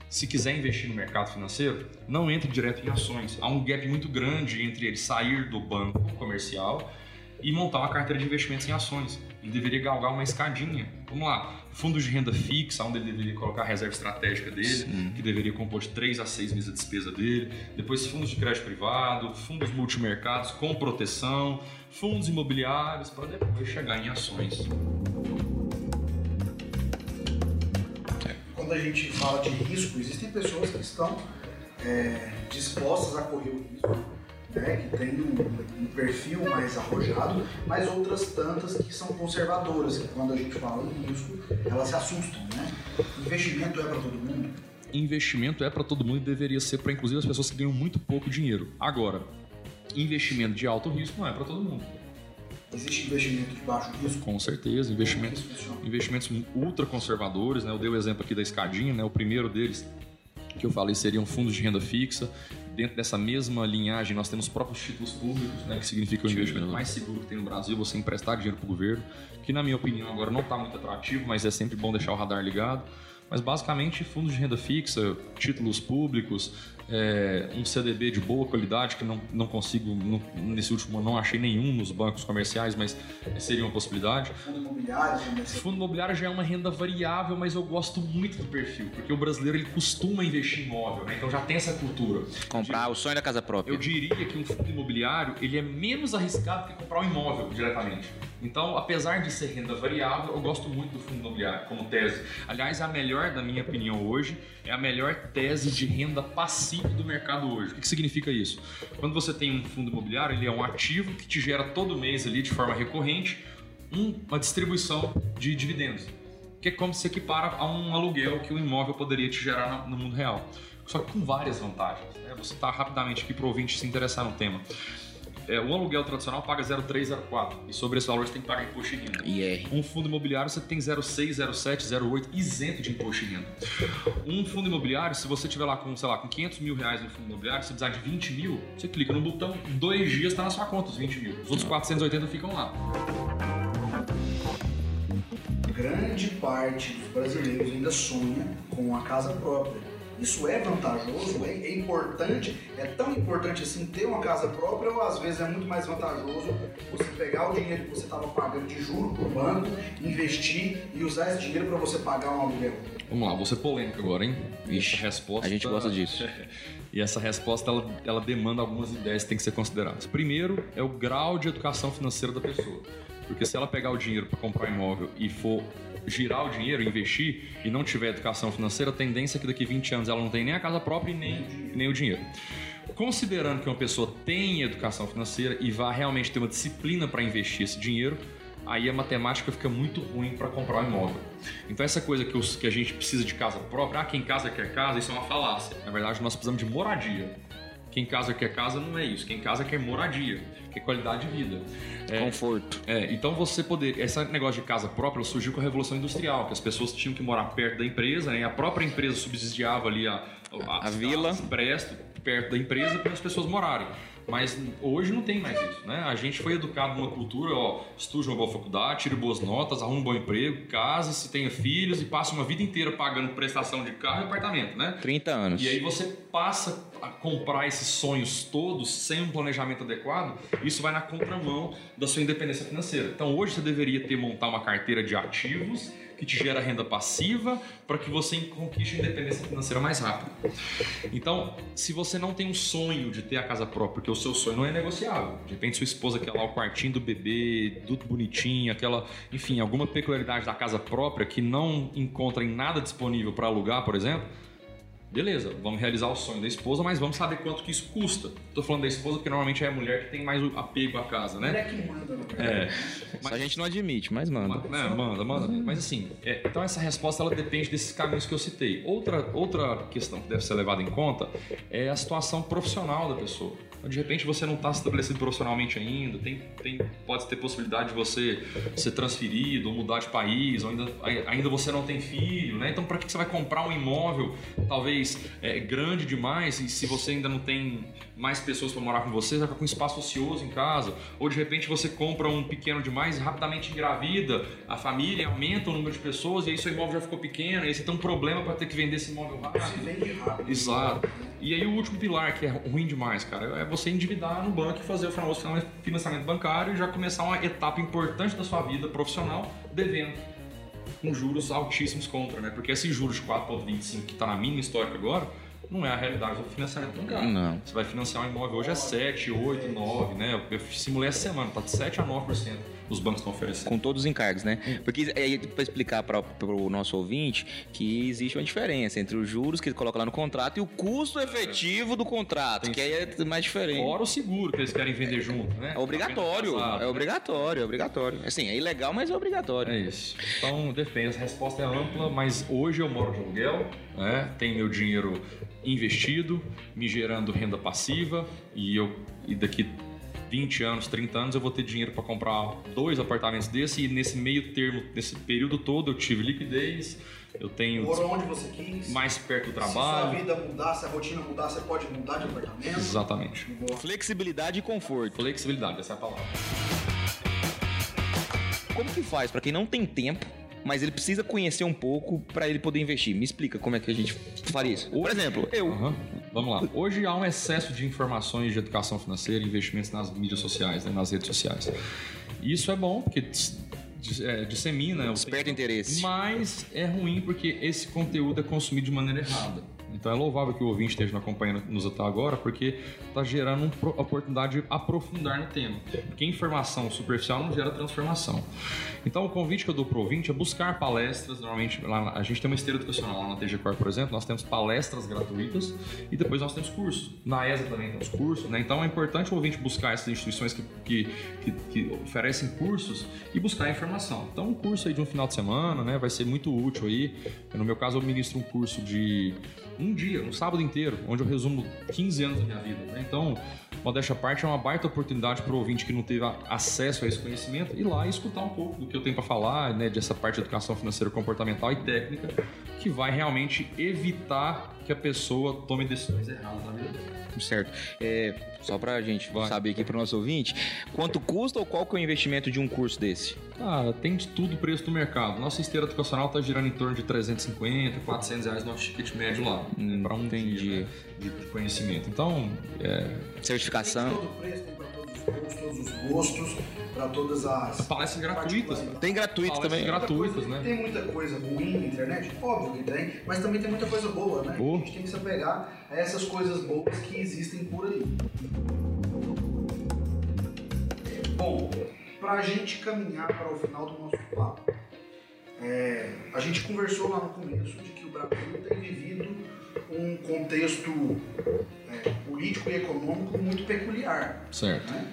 se quiser investir no mercado financeiro, não entre direto em ações. Há um gap muito grande entre ele sair do banco comercial e montar uma carteira de investimentos em ações. Ele deveria galgar uma escadinha. Vamos lá, fundos de renda fixa, onde ele deveria colocar a reserva estratégica dele, Sim. que deveria compor de 3 a 6 meses de despesa dele. Depois fundos de crédito privado, fundos multimercados com proteção, fundos imobiliários, para depois chegar em ações. quando a gente fala de risco, existem pessoas que estão é, dispostas a correr o risco, né, que têm um, um, perfil mais arrojado, mas outras tantas que são conservadoras, que quando a gente fala em risco, elas se assustam. Né? Investimento é para todo mundo? Investimento é para todo mundo e deveria ser para inclusive as pessoas que ganham muito pouco dinheiro. Agora, investimento de alto risco não é para todo mundo. Existe investimento de baixo risco? Com certeza, investimentos, investimentos ultra conservadores, né? Eu dei o exemplo aqui da escadinha, né? O primeiro deles que eu falei seriam fundos de renda fixa. Dentro dessa mesma linhagem, nós temos próprios títulos públicos, né, que significa o investimento mais seguro que tem no Brasil, você emprestar dinheiro para o governo, que na minha opinião agora não está muito atrativo, mas é sempre bom deixar o radar ligado. Mas basicamente fundos de renda fixa, títulos públicos, é, um CDB de boa qualidade, que não, não consigo, não, nesse último não achei nenhum nos bancos comerciais, mas seria uma possibilidade. Fundo imobiliário também. Fundo imobiliário já é uma renda variável, mas eu gosto muito do perfil, porque o brasileiro ele costuma investir em imóvel, né? então já tem essa cultura. Comprar diria, o sonho da casa própria. Eu diria que um fundo imobiliário ele é menos arriscado que comprar um imóvel diretamente. Então, apesar de ser renda variável, eu gosto muito do fundo imobiliário como tese. Aliás, é a melhor, na minha opinião, hoje, é a melhor tese de renda passiva do mercado hoje. O que, significa isso? Quando você tem um fundo imobiliário, ele é um ativo que te gera todo mês ali de forma recorrente uma distribuição de dividendos, que é como se equipara a um aluguel que o imóvel poderia te gerar no mundo real. Só que com várias vantagens. Né? Você está rapidamente aqui para ouvinte se interessar no tema. É, o aluguel tradicional paga 0,304 e sobre esse valor você tem que pagar imposto de renda. Yeah. Um fundo imobiliário você tem 0,6, 0,7, 0,8 isento de imposto de renda. Um fundo imobiliário, se você tiver lá com, sei lá, com 500 mil reais no fundo imobiliário, se precisar de 20 mil, você clica no botão, dois dias está na sua conta os 20 mil. Os outros 480 ficam lá. Grande parte dos brasileiros ainda sonha com a casa própria isso é vantajoso, é, é, importante, é tão importante assim ter uma casa própria ou às vezes é muito mais vantajoso você pegar o dinheiro que você estava pagando de juro para o banco, investir e usar esse dinheiro para você pagar um aluguel? Vamos lá, vou ser polêmico agora, hein? Vixe, essa resposta, a gente gosta disso. e essa resposta ela, ela demanda algumas ideias que têm que ser consideradas. Primeiro é o grau de educação financeira da pessoa. Porque se ela pegar o dinheiro para comprar imóvel e for girar o dinheiro, investir e não tiver educação financeira, a tendência é que daqui 20 anos ela não tem nem a casa própria e nem, nem o dinheiro. Considerando que uma pessoa tem educação financeira e vai realmente ter uma disciplina para investir esse dinheiro, aí a matemática fica muito ruim para comprar um imóvel. Então essa coisa que, os, que a gente precisa de casa própria, ah, quem casa quer casa, isso é uma falácia. Na verdade, nós precisamos de moradia. Quem casa quer casa não é isso. Quem casa quer moradia, quer qualidade de vida. É, Conforto. É, então você poder. Esse negócio de casa própria surgiu com a Revolução Industrial, que as pessoas tinham que morar perto da empresa, né? E a própria empresa subsidiava ali a, a, a vila. Presto, perto da empresa para as pessoas morarem. Mas hoje não tem mais isso, né? A gente foi educado numa cultura, ó, estude uma boa faculdade, tire boas notas, arrume um bom emprego, case-se, tenha filhos e passe uma vida inteira pagando prestação de carro e apartamento, né? 30 anos. E aí você passa a comprar esses sonhos todos sem um planejamento adequado, isso vai na contramão da sua independência financeira. Então hoje você deveria ter montar uma carteira de ativos que te gera renda passiva para que você conquiste independência financeira mais rápido. Então, se você não tem um sonho de ter a casa própria, porque o seu sonho não é negociável, de repente sua esposa quer lá o quartinho do bebê, tudo bonitinho, aquela, enfim, alguma peculiaridade da casa própria que não encontra em nada disponível para alugar, por exemplo, Beleza, vamos realizar o sonho da esposa, mas vamos saber quanto que isso custa. Tô falando da esposa porque normalmente é a mulher que tem mais apego à casa, né? Mulher que manda? É. Mas a gente não admite, mas manda. Né, manda, manda. Mas assim, é, então essa resposta ela depende desses caminhos que eu citei. Outra, outra questão que deve ser levada em conta é a situação profissional da pessoa. De repente você não está estabelecido profissionalmente ainda, tem, tem, pode ter possibilidade de você ser transferido ou mudar de país, ou ainda, ainda você não tem filho, né? Então para que você vai comprar um imóvel talvez é, grande demais e se você ainda não tem mais pessoas para morar com você, você vai ficar com espaço ocioso em casa, ou de repente você compra um pequeno demais e rapidamente engravida a família, aumenta o número de pessoas e aí seu imóvel já ficou pequeno, e aí você tem um problema para ter que vender esse imóvel rápido. Se vende rápido. Exato. E aí o último pilar que é ruim demais, cara, é você endividar no banco e fazer o famoso financiamento bancário e já começar uma etapa importante da sua vida profissional devendo com juros altíssimos contra, né? Porque esse juros de 4,25 que está na mínima histórica agora, não é a realidade do financiamento bancário. Não. Você vai financiar um imóvel hoje é 7, 8, 9, né? Eu simulei essa semana, tá de 7 a 9% os bancos estão oferecendo. Com todos os encargos, né? Porque é para explicar para o nosso ouvinte que existe uma diferença entre os juros que ele coloca lá no contrato e o custo efetivo do contrato, Tem que aí é mais diferente. Fora o seguro que eles querem vender junto, né? É obrigatório, Casado, é né? obrigatório, é obrigatório. Assim, é ilegal, mas é obrigatório. É isso. Então, depende. A resposta é ampla, mas hoje eu moro de aluguel, né? Tenho meu dinheiro investido, me gerando renda passiva e eu e daqui 20 anos, 30 anos eu vou ter dinheiro para comprar dois apartamentos desse e nesse meio termo, nesse período todo eu tive liquidez, eu tenho Morou onde você quis. mais perto do Se sua trabalho. vida mudar, se a rotina mudar, você pode mudar de apartamento. Exatamente. Flexibilidade e conforto. Flexibilidade, essa é a palavra. Como que faz para quem não tem tempo, mas ele precisa conhecer um pouco para ele poder investir? Me explica como é que a gente faria isso. Por exemplo, eu. Aham. Vamos lá. Hoje há um excesso de informações de educação financeira e investimentos nas mídias sociais, né, nas redes sociais. E Isso é bom, porque é, dissemina. Desperta interesse. Mas é ruim porque esse conteúdo é consumido de maneira errada. Então é louvável que o ouvinte esteja nos acompanhando nos até agora, porque está gerando uma oportunidade de aprofundar no tema. Porque informação superficial não gera transformação. Então o convite que eu dou para o ouvinte é buscar palestras. Normalmente lá na- a gente tem uma esteira educacional lá na TG por exemplo, nós temos palestras gratuitas e depois nós temos cursos. Na ESA também temos cursos, né? Então é importante o ouvinte buscar essas instituições que, que, que, que oferecem cursos e buscar informação. Então um curso aí de um final de semana, né, vai ser muito útil aí. No meu caso eu ministro um curso de um dia, um sábado inteiro, onde eu resumo 15 anos da minha vida. né? Então, modéstia à parte, é uma baita oportunidade para o ouvinte que não teve acesso a esse conhecimento ir lá e escutar um pouco do que eu tenho para falar, né, dessa parte de educação financeira comportamental e técnica, que vai realmente evitar que a pessoa tome decisões erradas na vida dela. Certo. É, só pra gente Vai. saber aqui pro nosso ouvinte, quanto custa ou qual que é o investimento de um curso desse? Cara, tem de tudo o preço do mercado. Nossa esteira educacional está girando em torno de 350, 400 reais no ticket médio lá, para um entendi. dia né, de conhecimento. Então, é, Certificação. Todo preço tem pra todos os todos, todos os gostos, para todas as. Palestras gratuitas. Tem gratuito também. gratuitas, né? Tem muita coisa ruim na internet? Óbvio que tem, mas também tem muita coisa boa, né? Boa. A gente tem que se apegar a essas coisas boas que existem por aí. Bom, para a gente caminhar para o final do nosso papo, é, a gente conversou lá no começo de que o Brasil tem vivido um contexto é, político e econômico muito peculiar. Certo. né?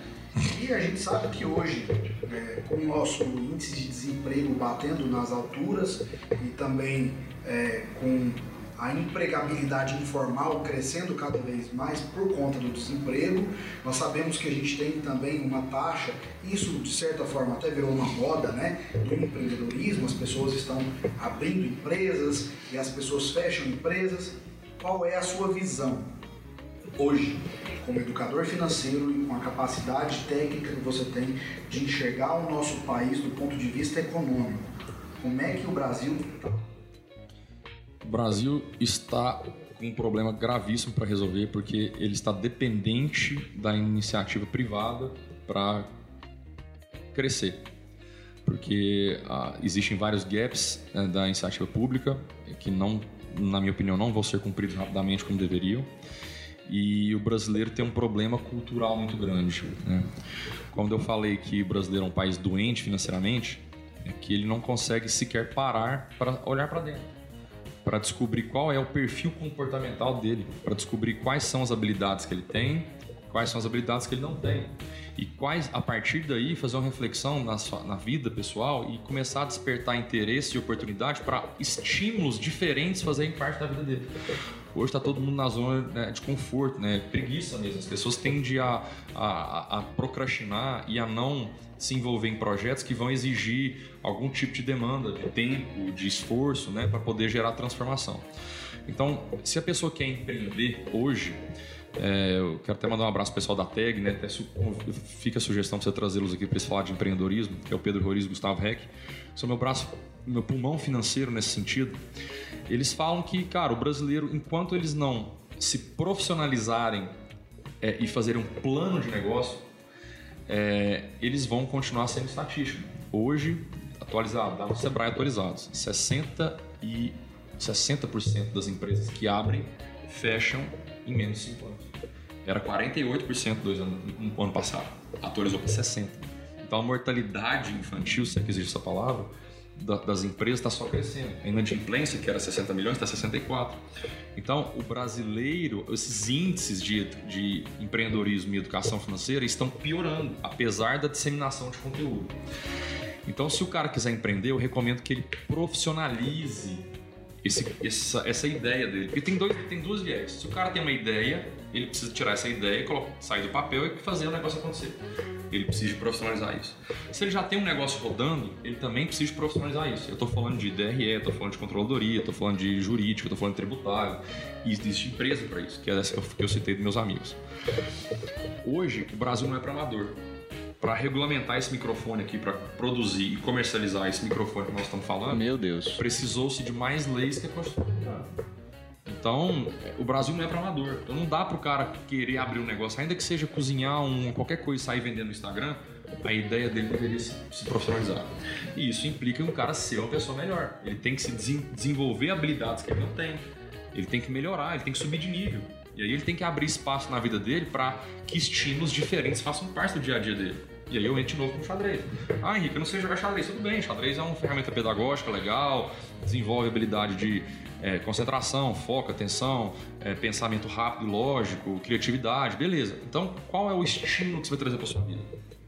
E a gente sabe que hoje, é, com o nosso índice de desemprego batendo nas alturas e também é, com a empregabilidade informal crescendo cada vez mais por conta do desemprego, nós sabemos que a gente tem também uma taxa, isso de certa forma até virou uma moda, né, do empreendedorismo, as pessoas estão abrindo empresas e as pessoas fecham empresas. Qual é a sua visão hoje, como educador financeiro e com a capacidade técnica que você tem de enxergar o nosso país do ponto de vista econômico? Como é que o Brasil está? O Brasil está com um problema gravíssimo para resolver porque ele está dependente da iniciativa privada para crescer. Porque ah, existem vários gaps né, da iniciativa pública que não, na minha opinião, não vão ser cumpridos rapidamente como deveriam. E o brasileiro tem um problema cultural muito grande. Né? Quando eu falei que o brasileiro é um país doente financeiramente, é que ele não consegue sequer parar para olhar para dentro para descobrir qual é o perfil comportamental dele, para descobrir quais são as habilidades que ele tem, quais são as habilidades que ele não tem. E quais, a partir daí, fazer uma reflexão na, sua, na vida pessoal e começar a despertar interesse e oportunidade para estímulos diferentes fazerem parte da vida dele. Hoje está todo mundo na zona né, de conforto, né? preguiça mesmo. As pessoas tendem a, a, a procrastinar e a não se envolver em projetos que vão exigir algum tipo de demanda, de tempo, de esforço, né, para poder gerar transformação. Então, se a pessoa quer empreender hoje, é, eu quero até mandar um abraço pro pessoal da TAG, né? Até su fica a sugestão para você trazê-los aqui para falar de empreendedorismo, que é o Pedro Roriz e o Gustavo Heck. São meu braço, meu pulmão financeiro nesse sentido. Eles falam que, cara, o brasileiro, enquanto eles não se profissionalizarem é, e fazerem um plano de negócio, é, eles vão continuar sendo estatística. Hoje, atualizado, dá no Sebrae atualizados, 60 e 60% das empresas que abrem fecham em menos de 5 anos. Era 48% dois anos, no ano passado, atualizou para 60%. Então a mortalidade infantil, se é que existe essa palavra, das empresas está só crescendo. A inadimplência, que era 60 milhões, está 64. Então, o brasileiro, esses índices de, de empreendedorismo e educação financeira estão piorando, apesar da disseminação de conteúdo. Então, se o cara quiser empreender, eu recomendo que ele profissionalize esse, essa, essa ideia dele. Porque tem, dois, tem duas viés. Se o cara tem uma ideia, ele precisa tirar essa ideia, colocar, sair do papel e fazer o negócio acontecer. Ele precisa de profissionalizar isso. Se ele já tem um negócio rodando, ele também precisa de profissionalizar isso. Eu estou falando de DRE, estou falando de controladoria, estou falando de jurídico, estou falando de tributário. E existe empresa para isso, que é essa que eu citei dos meus amigos. Hoje, o Brasil não é para amador para regulamentar esse microfone aqui, para produzir e comercializar esse microfone que nós estamos falando, Meu Deus. precisou-se de mais leis que a Constituição. Então, o Brasil não é para amador. Então, não dá para o cara querer abrir um negócio, ainda que seja cozinhar um, qualquer coisa e sair vendendo no Instagram, a ideia dele deveria se, se profissionalizar. E isso implica um cara ser uma pessoa melhor. Ele tem que se desenvolver habilidades que ele não tem. Ele tem que melhorar, ele tem que subir de nível. E aí ele tem que abrir espaço na vida dele para que estímulos diferentes façam parte do dia a dia dele. E aí eu entro de novo com xadrez. Ah, Henrique, eu não sei jogar xadrez. Tudo bem, xadrez é uma ferramenta pedagógica legal, desenvolve habilidade de é, concentração, foco, atenção, é, pensamento rápido, lógico, criatividade, beleza. Então, qual é o estímulo que você vai trazer para sua vida?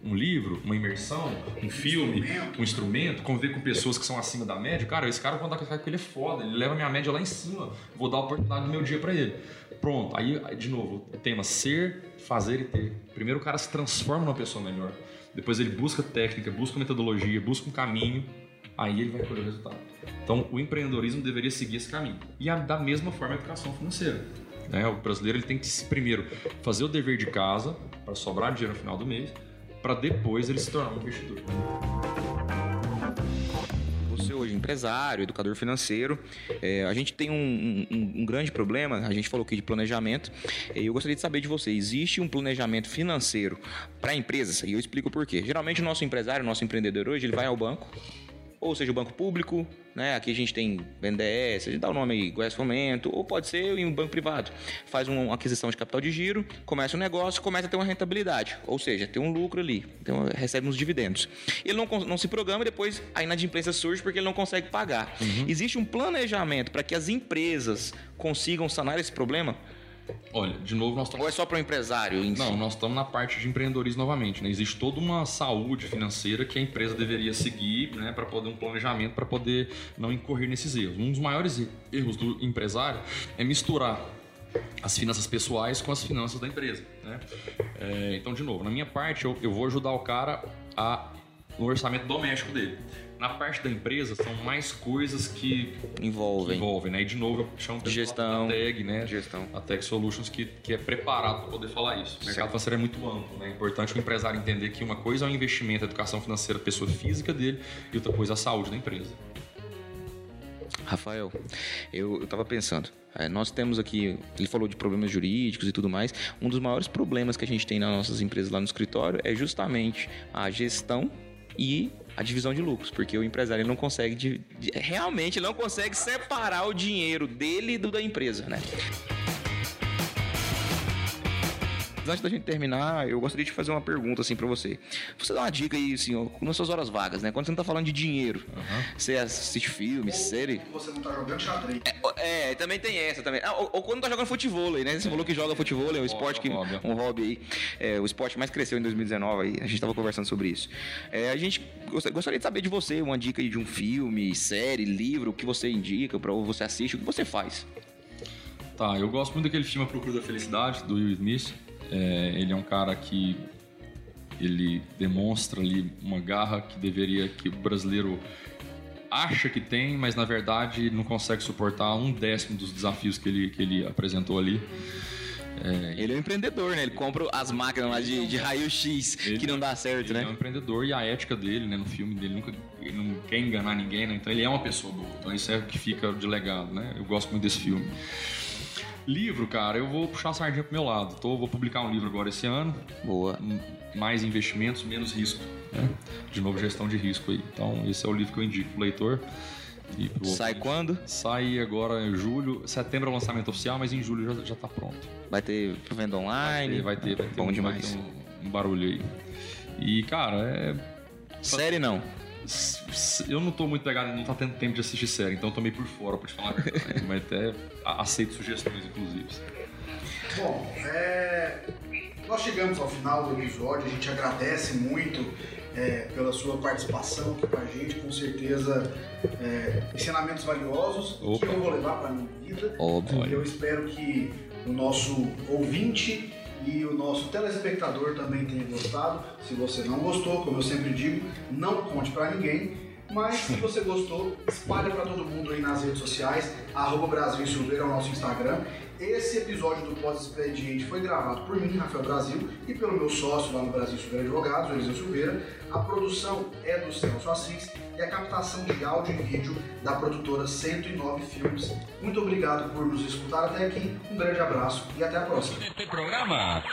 Um livro, uma imersão, um filme, um instrumento, conviver com pessoas que são acima da média. Cara, esse cara, eu vou andar com ele é foda, ele leva minha média lá em cima, vou dar a oportunidade do meu dia para ele. Pronto, aí, de novo, o tema ser, fazer e ter. Primeiro o cara se transforma numa pessoa melhor. Depois ele busca técnica, busca metodologia, busca um caminho, aí ele vai colher o resultado. Então o empreendedorismo deveria seguir esse caminho. E a, da mesma forma a educação financeira. Né? O brasileiro ele tem que primeiro fazer o dever de casa para sobrar dinheiro no final do mês, para depois ele se tornar um investidor. Você hoje empresário, educador financeiro. É, a gente tem um, um, um, grande problema, a gente falou aqui de planejamento, e eu gostaria de saber de você, existe um planejamento financeiro para empresas? E eu explico por quê. Geralmente o nosso empresário, o nosso empreendedor hoje, ele vai ao banco, ou seja, o banco público, né? Aqui a gente tem BNDES, a gente dá o nome aí, Goiás Fomento, ou pode ser em um banco privado. Faz uma aquisição de capital de giro, começa um negócio, começa a ter uma rentabilidade, ou seja, tem um lucro ali, então recebe uns dividendos. Ele não, não se programa e depois a inadimplência surge porque ele não consegue pagar. Uhum. Existe um planejamento para que as empresas consigam sanar esse problema? Olha, de novo nós estamos. Ou é só para o empresário? Em Não, si? nós estamos na parte de empreendedorismo novamente. Né? Existe toda uma saúde financeira que a empresa deveria seguir né, para poder um planejamento, para poder não incorrer nesses erros. Um dos maiores erros do empresário é misturar as finanças pessoais com as finanças da empresa. Né? É, então, de novo, na minha parte, eu, eu vou ajudar o cara a, no orçamento doméstico dele. Na parte da empresa são mais coisas que envolvem, que envolvem né? E de novo eu chamo gestão, da tag, né? Gestão. A Tag Solutions que, que é preparado para poder falar isso. O mercado financeiro é muito amplo, né? É importante o empresário entender que uma coisa é o investimento, a educação financeira da pessoa física dele e outra coisa é a saúde da empresa. Rafael, eu estava pensando, é, nós temos aqui, ele falou de problemas jurídicos e tudo mais. Um dos maiores problemas que a gente tem nas nossas empresas lá no escritório é justamente a gestão e a divisão de lucros, porque o empresário não consegue, realmente não consegue separar o dinheiro dele do da empresa, né? Antes da gente terminar, eu gostaria de fazer uma pergunta assim para você. Você dá uma dica aí, assim, ó, nas suas horas vagas, né? Quando você não tá falando de dinheiro, uhum. você assiste filme, ou série. Você não tá jogando xadrez. É, é, também tem essa também. Ah, ou, ou, quando tá jogando futebol aí, né? Você é. falou que joga futebol, é um esporte que. Um hobby aí. É, o esporte mais cresceu em 2019 aí. A gente tava conversando sobre isso. É, a gente gostaria de saber de você, uma dica aí de um filme, série, livro, o que você indica, para você assiste, o que você faz. Tá, eu gosto muito daquele filme A Procura da Felicidade, do Will Smith. É, ele é um cara que ele demonstra ali uma garra que deveria que o brasileiro acha que tem, mas na verdade não consegue suportar um décimo dos desafios que ele, que ele apresentou ali. É, ele é um empreendedor, né? Ele compra as máquinas lá de, de raio-x que não dá certo, ele né? Ele é um empreendedor e a ética dele, né? No filme dele, nunca, ele não quer enganar ninguém, né? Então ele é uma pessoa boa. Então isso é o que fica de legado, né? Eu gosto muito desse filme. Livro, cara, eu vou puxar a sardinha pro meu lado. Tô, vou publicar um livro agora esse ano. Boa. Mais investimentos, menos risco. Né? De novo, gestão de risco aí. Então, esse é o livro que eu indico pro leitor. Sai quando? Sai agora em julho. Setembro é o lançamento oficial, mas em julho já, já tá pronto. Vai ter venda online? Vai ter, vai ter. Vai ter Bom um, demais. Vai ter um, um barulho aí. E, cara, é. Série não eu não tô muito pegado, não tá tendo tempo de assistir série, então eu tô meio por fora, pra te falar a verdade. mas até aceito sugestões, inclusive. Bom, é... nós chegamos ao final do episódio, a gente agradece muito é, pela sua participação aqui com a gente, com certeza é, ensinamentos valiosos Opa. que eu vou levar para minha vida. Óbvio. Eu espero que o nosso ouvinte e o nosso telespectador também tenha gostado. Se você não gostou, como eu sempre digo, não conte para ninguém. Mas se você gostou, espalhe para todo mundo aí nas redes sociais, arroba Brasil Silveira é o nosso Instagram. Esse episódio do Pós-Expediente foi gravado por mim, Rafael Brasil, e pelo meu sócio lá no Brasil Silveira Advogados, Eliseu Silveira. A produção é do Celso Assis e a captação de áudio e vídeo da produtora 109 Filmes. Muito obrigado por nos escutar até aqui, um grande abraço e até a próxima. Programa.